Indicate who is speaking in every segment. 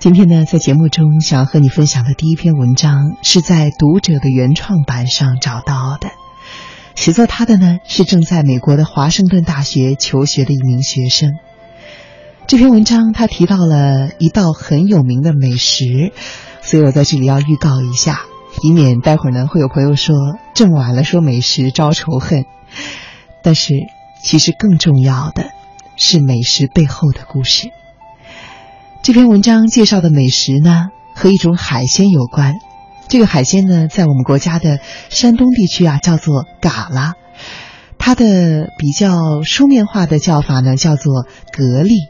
Speaker 1: 今天呢，在节目中想要和你分享的第一篇文章，是在读者的原创版上找到的。写作他的呢，是正在美国的华盛顿大学求学的一名学生。这篇文章他提到了一道很有名的美食，所以我在这里要预告一下，以免待会儿呢会有朋友说这么晚了说美食招仇恨。但是其实更重要的是美食背后的故事。这篇文章介绍的美食呢，和一种海鲜有关。这个海鲜呢，在我们国家的山东地区啊，叫做蛤蜊。它的比较书面化的叫法呢，叫做蛤蜊。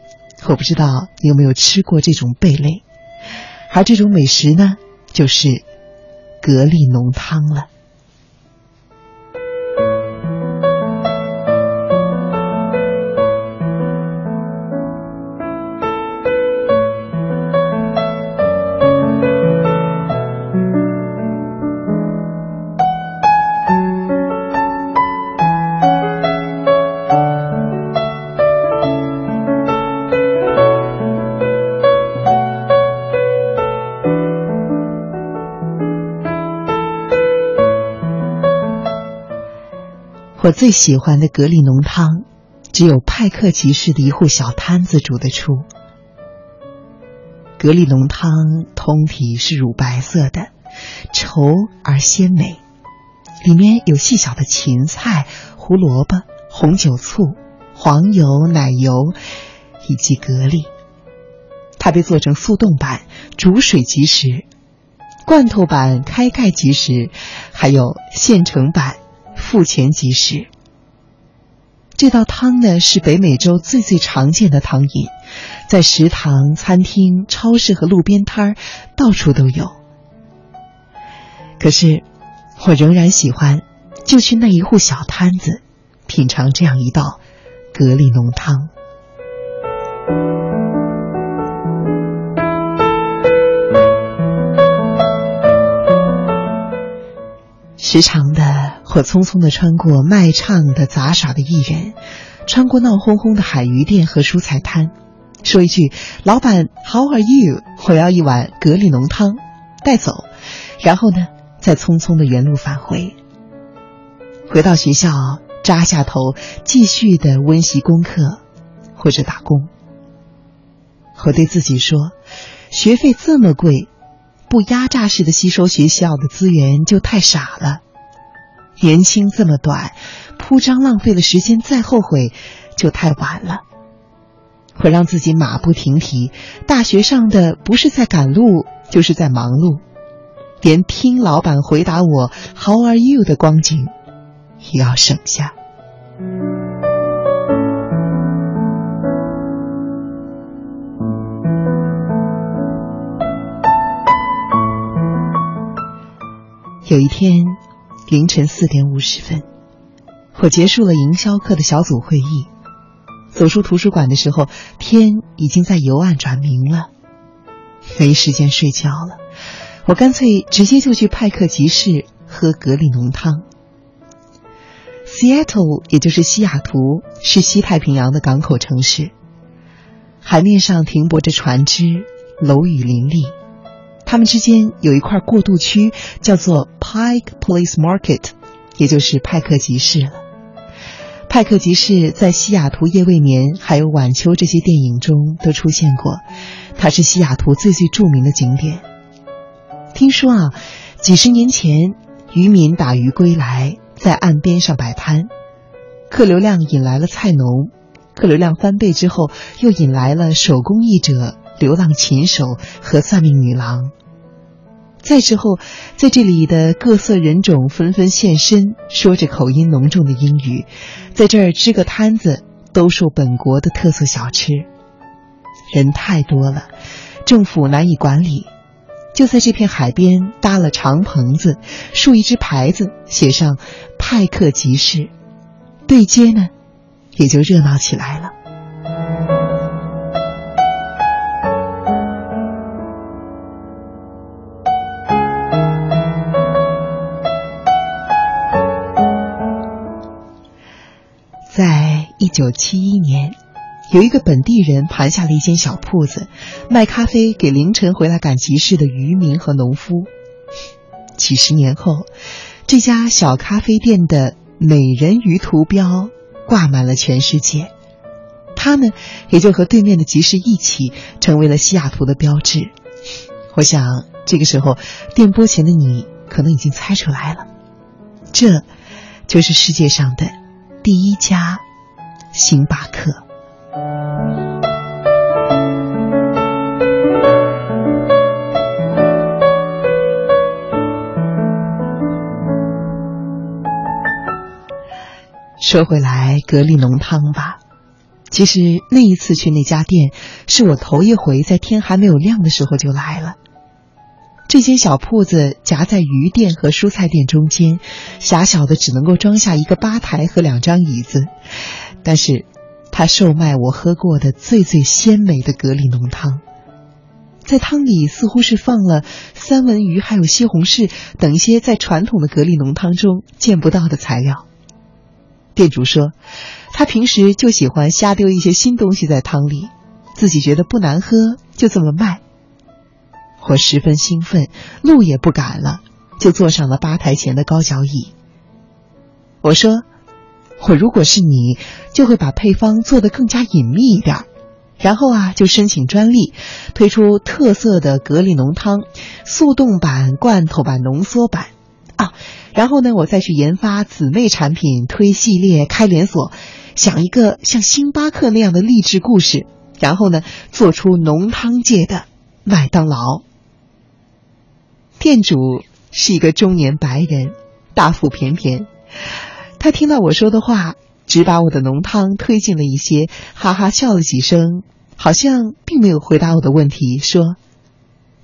Speaker 1: 我不知道你有没有吃过这种贝类。而这种美食呢，就是蛤蜊浓汤了。我最喜欢的蛤蜊浓汤，只有派克集市的一户小摊子煮得出。蛤蜊浓汤通体是乳白色的，稠而鲜美，里面有细小的芹菜、胡萝卜、红酒醋、黄油、奶油以及蛤蜊。它被做成速冻版、煮水即食、罐头版、开盖即食，还有现成版。付钱即食。这道汤呢是北美洲最最常见的汤饮，在食堂、餐厅、超市和路边摊儿到处都有。可是，我仍然喜欢就去那一户小摊子，品尝这样一道蛤蜊浓汤。时常的，我匆匆的穿过卖唱的、杂耍的艺人，穿过闹哄哄的海鱼店和蔬菜摊，说一句“老板，How are you？” 我要一碗蛤蜊浓汤，带走。然后呢，再匆匆的原路返回。回到学校，扎下头，继续的温习功课，或者打工。我对自己说，学费这么贵。不压榨式的吸收学校的资源就太傻了，年轻这么短，铺张浪费了时间再后悔就太晚了。我让自己马不停蹄，大学上的不是在赶路就是在忙碌，连听老板回答我 “How are you” 的光景也要省下。有一天，凌晨四点五十分，我结束了营销课的小组会议，走出图书馆的时候，天已经在由暗转明了，没时间睡觉了。我干脆直接就去派克集市喝蛤蜊浓汤。Seattle，也就是西雅图，是西太平洋的港口城市，海面上停泊着船只，楼宇林立。他们之间有一块过渡区，叫做 Pike Place Market，也就是派克集市了。派克集市在《西雅图夜未眠》还有《晚秋》这些电影中都出现过，它是西雅图最最著名的景点。听说啊，几十年前渔民打鱼归来，在岸边上摆摊，客流量引来了菜农，客流量翻倍之后，又引来了手工艺者。流浪琴手和算命女郎。再之后，在这里的各色人种纷纷现身，说着口音浓重的英语，在这儿支个摊子，兜售本国的特色小吃。人太多了，政府难以管理，就在这片海边搭了长棚子，竖一只牌子，写上“派克集市”，对街呢，也就热闹起来了。在一九七一年，有一个本地人盘下了一间小铺子，卖咖啡给凌晨回来赶集市的渔民和农夫。几十年后，这家小咖啡店的美人鱼图标挂满了全世界，它呢，也就和对面的集市一起成为了西雅图的标志。我想，这个时候，电波前的你可能已经猜出来了，这，就是世界上的第一家星巴克。说回来，格力浓汤吧。其实那一次去那家店，是我头一回在天还没有亮的时候就来了。这间小铺子夹在鱼店和蔬菜店中间，狭小的只能够装下一个吧台和两张椅子，但是。他售卖我喝过的最最鲜美的蛤蜊浓汤，在汤里似乎是放了三文鱼还有西红柿等一些在传统的蛤蜊浓汤中见不到的材料。店主说，他平时就喜欢瞎丢一些新东西在汤里，自己觉得不难喝，就这么卖。我十分兴奋，路也不敢了，就坐上了吧台前的高脚椅。我说。我如果是你，就会把配方做得更加隐秘一点，然后啊，就申请专利，推出特色的蛤蜊浓汤，速冻版、罐头版、浓缩版啊。然后呢，我再去研发姊妹产品，推系列、开连锁，想一个像星巴克那样的励志故事，然后呢，做出浓汤界的麦当劳。店主是一个中年白人，大腹便便。他听到我说的话，只把我的浓汤推进了一些，哈哈笑了几声，好像并没有回答我的问题，说：“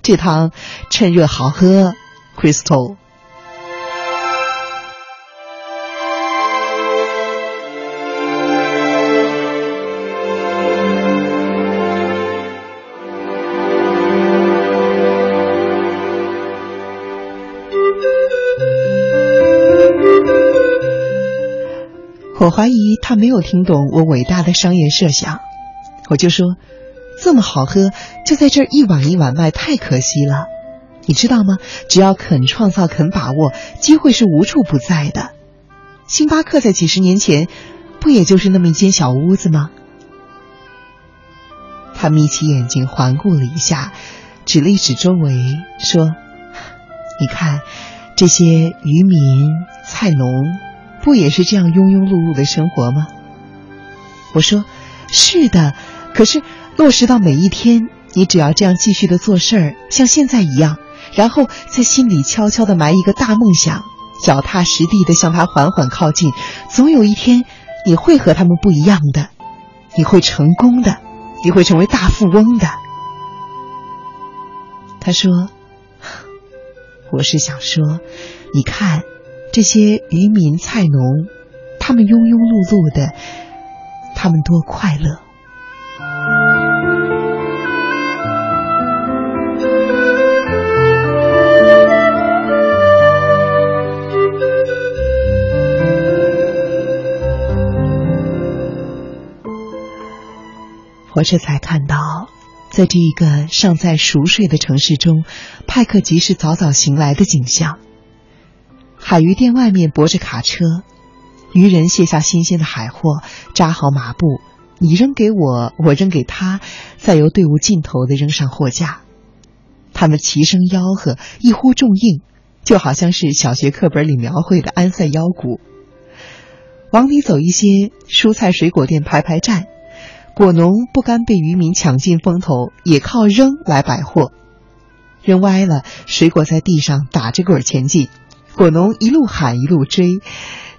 Speaker 1: 这汤趁热好喝，Crystal。”我怀疑他没有听懂我伟大的商业设想，我就说，这么好喝，就在这一碗一碗卖，太可惜了。你知道吗？只要肯创造，肯把握，机会是无处不在的。星巴克在几十年前，不也就是那么一间小屋子吗？他眯起眼睛环顾了一下，指了一指周围，说：“你看，这些渔民、菜农。”不也是这样庸庸碌碌的生活吗？我说，是的。可是落实到每一天，你只要这样继续的做事儿，像现在一样，然后在心里悄悄的埋一个大梦想，脚踏实地的向他缓缓靠近，总有一天你会和他们不一样的，你会成功的，你会成为大富翁的。他说：“我是想说，你看。”这些渔民、菜农，他们庸庸碌碌的，他们多快乐。我这才看到，在这一个尚在熟睡的城市中，派克集市早早醒来的景象。海鱼店外面泊着卡车，渔人卸下新鲜的海货，扎好马步，你扔给我，我扔给他，再由队伍尽头的扔上货架。他们齐声吆喝，一呼众应，就好像是小学课本里描绘的安塞腰鼓。往里走一些，蔬菜水果店排排站，果农不甘被渔民抢尽风头，也靠扔来摆货。扔歪了，水果在地上打着滚前进。果农一路喊一路追，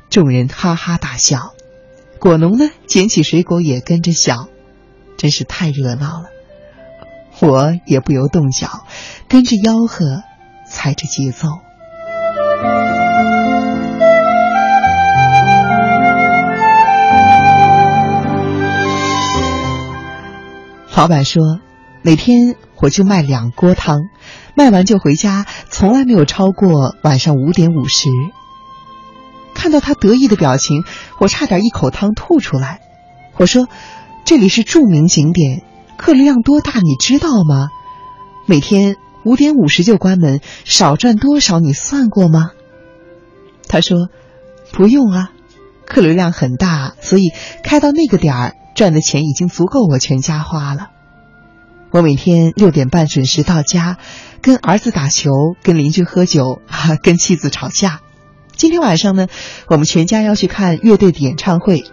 Speaker 1: 众人哈哈大笑。果农呢，捡起水果也跟着笑，真是太热闹了。我也不由动脚，跟着吆喝，踩着节奏。老板说，每天我就卖两锅汤。卖完就回家，从来没有超过晚上五点五十。看到他得意的表情，我差点一口汤吐出来。我说：“这里是著名景点，客流量多大你知道吗？每天五点五十就关门，少赚多少你算过吗？他说：“不用啊，客流量很大，所以开到那个点儿赚的钱已经足够我全家花了。我每天六点半准时到家，跟儿子打球，跟邻居喝酒，跟妻子吵架。今天晚上呢，我们全家要去看乐队的演唱会，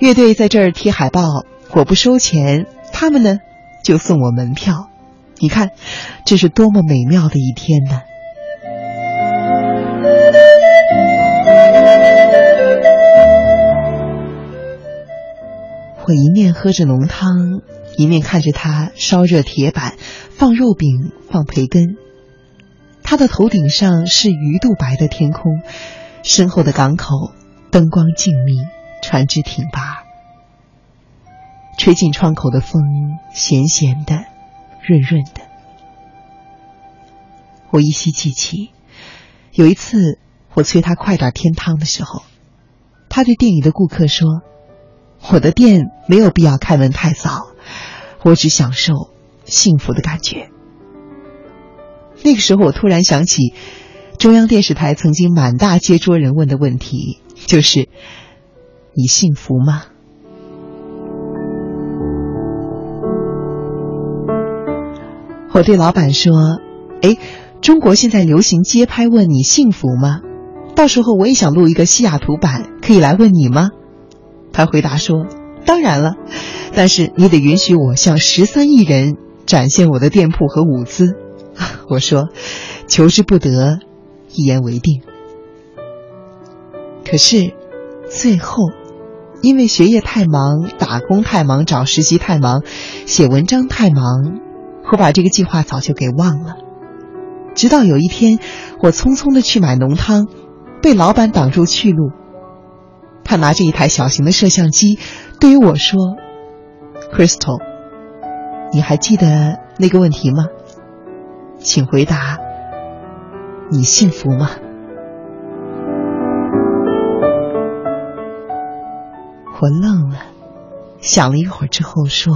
Speaker 1: 乐队在这儿贴海报，我不收钱，他们呢就送我门票。你看，这是多么美妙的一天呢！”我一面喝着浓汤，一面看着他烧热铁板，放肉饼，放培根。他的头顶上是鱼肚白的天空，身后的港口灯光静谧，船只挺拔。吹进窗口的风咸咸的，润润的。我依稀记起，有一次我催他快点添汤的时候，他对店里的顾客说。我的店没有必要开门太早，我只享受幸福的感觉。那个时候，我突然想起中央电视台曾经满大街捉人问的问题，就是“你幸福吗？”我对老板说：“哎，中国现在流行街拍问你幸福吗？到时候我也想录一个西雅图版，可以来问你吗？”他回答说：“当然了，但是你得允许我向十三亿人展现我的店铺和舞姿。”我说：“求之不得，一言为定。”可是最后，因为学业太忙、打工太忙、找实习太忙、写文章太忙，我把这个计划早就给忘了。直到有一天，我匆匆的去买浓汤，被老板挡住去路。他拿着一台小型的摄像机，对于我说：“Crystal，你还记得那个问题吗？请回答，你幸福吗？”我愣了，想了一会儿之后说：“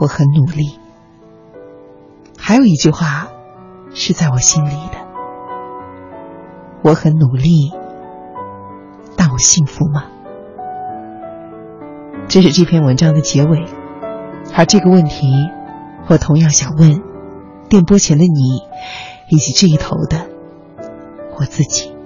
Speaker 1: 我很努力。”还有一句话是在我心里的：“我很努力。”但我幸福吗？这是这篇文章的结尾，而这个问题，我同样想问电波前的你，以及这一头的我自己。